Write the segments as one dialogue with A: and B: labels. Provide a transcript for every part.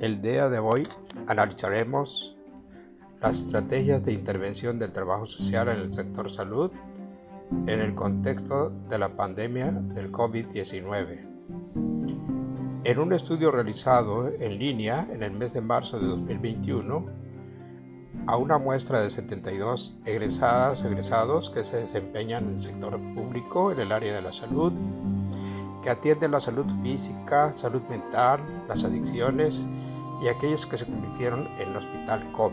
A: El día de hoy analizaremos las estrategias de intervención del trabajo social en el sector salud en el contexto de la pandemia del COVID-19. En un estudio realizado en línea en el mes de marzo de 2021, a una muestra de 72 egresadas egresados que se desempeñan en el sector público en el área de la salud, que atienden la salud física, salud mental, las adicciones y aquellos que se convirtieron en hospital COVID.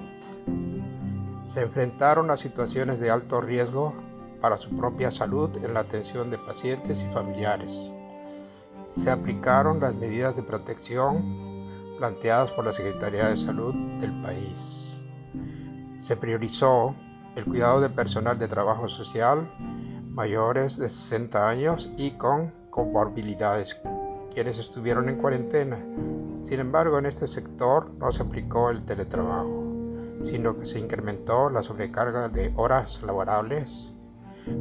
A: Se enfrentaron a situaciones de alto riesgo para su propia salud en la atención de pacientes y familiares. Se aplicaron las medidas de protección planteadas por la Secretaría de Salud del país. Se priorizó el cuidado del personal de trabajo social mayores de 60 años y con comorbilidades, quienes estuvieron en cuarentena. Sin embargo, en este sector no se aplicó el teletrabajo, sino que se incrementó la sobrecarga de horas laborables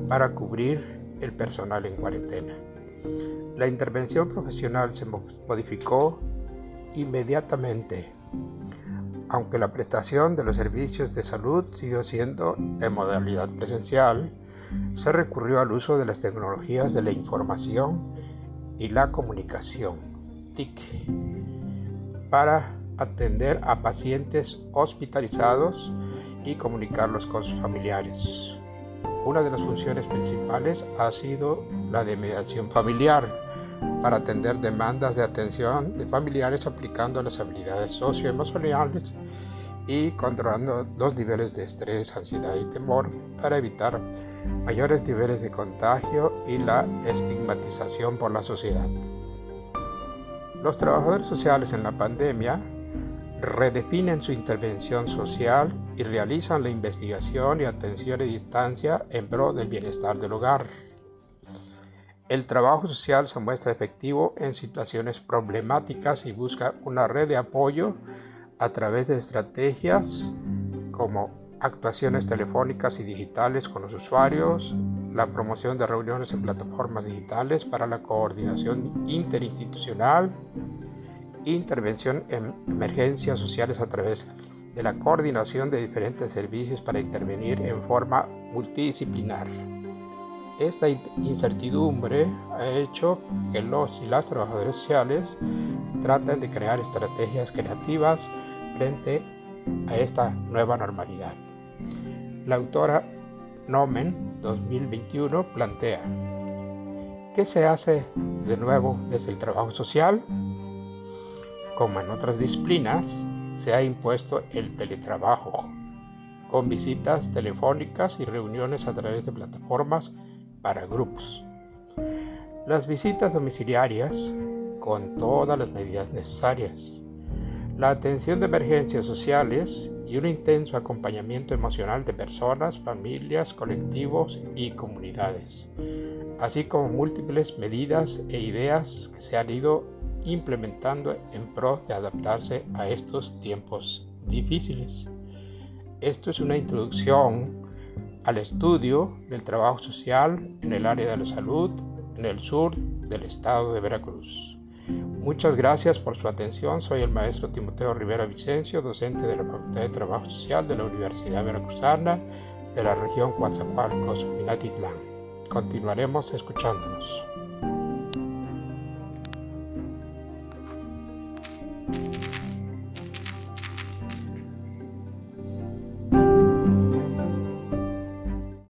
A: para cubrir el personal en cuarentena. La intervención profesional se modificó inmediatamente, aunque la prestación de los servicios de salud siguió siendo en modalidad presencial, se recurrió al uso de las tecnologías de la información y la comunicación, TIC, para atender a pacientes hospitalizados y comunicarlos con sus familiares. Una de las funciones principales ha sido la de mediación familiar para atender demandas de atención de familiares aplicando las habilidades socioemocionales y controlando los niveles de estrés, ansiedad y temor para evitar mayores niveles de contagio y la estigmatización por la sociedad. Los trabajadores sociales en la pandemia redefinen su intervención social y realizan la investigación y atención a distancia en pro del bienestar del hogar. El trabajo social se muestra efectivo en situaciones problemáticas y busca una red de apoyo a través de estrategias como actuaciones telefónicas y digitales con los usuarios, la promoción de reuniones en plataformas digitales para la coordinación interinstitucional, intervención en emergencias sociales a través de la coordinación de diferentes servicios para intervenir en forma multidisciplinar. Esta incertidumbre ha hecho que los y las trabajadores sociales traten de crear estrategias creativas frente a esta nueva normalidad. La autora Nomen 2021 plantea, ¿qué se hace de nuevo desde el trabajo social? Como en otras disciplinas, se ha impuesto el teletrabajo, con visitas telefónicas y reuniones a través de plataformas para grupos. Las visitas domiciliarias con todas las medidas necesarias. La atención de emergencias sociales y un intenso acompañamiento emocional de personas, familias, colectivos y comunidades, así como múltiples medidas e ideas que se han ido implementando en pro de adaptarse a estos tiempos difíciles. Esto es una introducción al estudio del trabajo social en el área de la salud en el sur del estado de Veracruz. Muchas gracias por su atención. Soy el maestro Timoteo Rivera Vicencio, docente de la Facultad de Trabajo Social de la Universidad Veracruzana de la región Coatzacoalcos, Minatitlán. Continuaremos escuchándonos.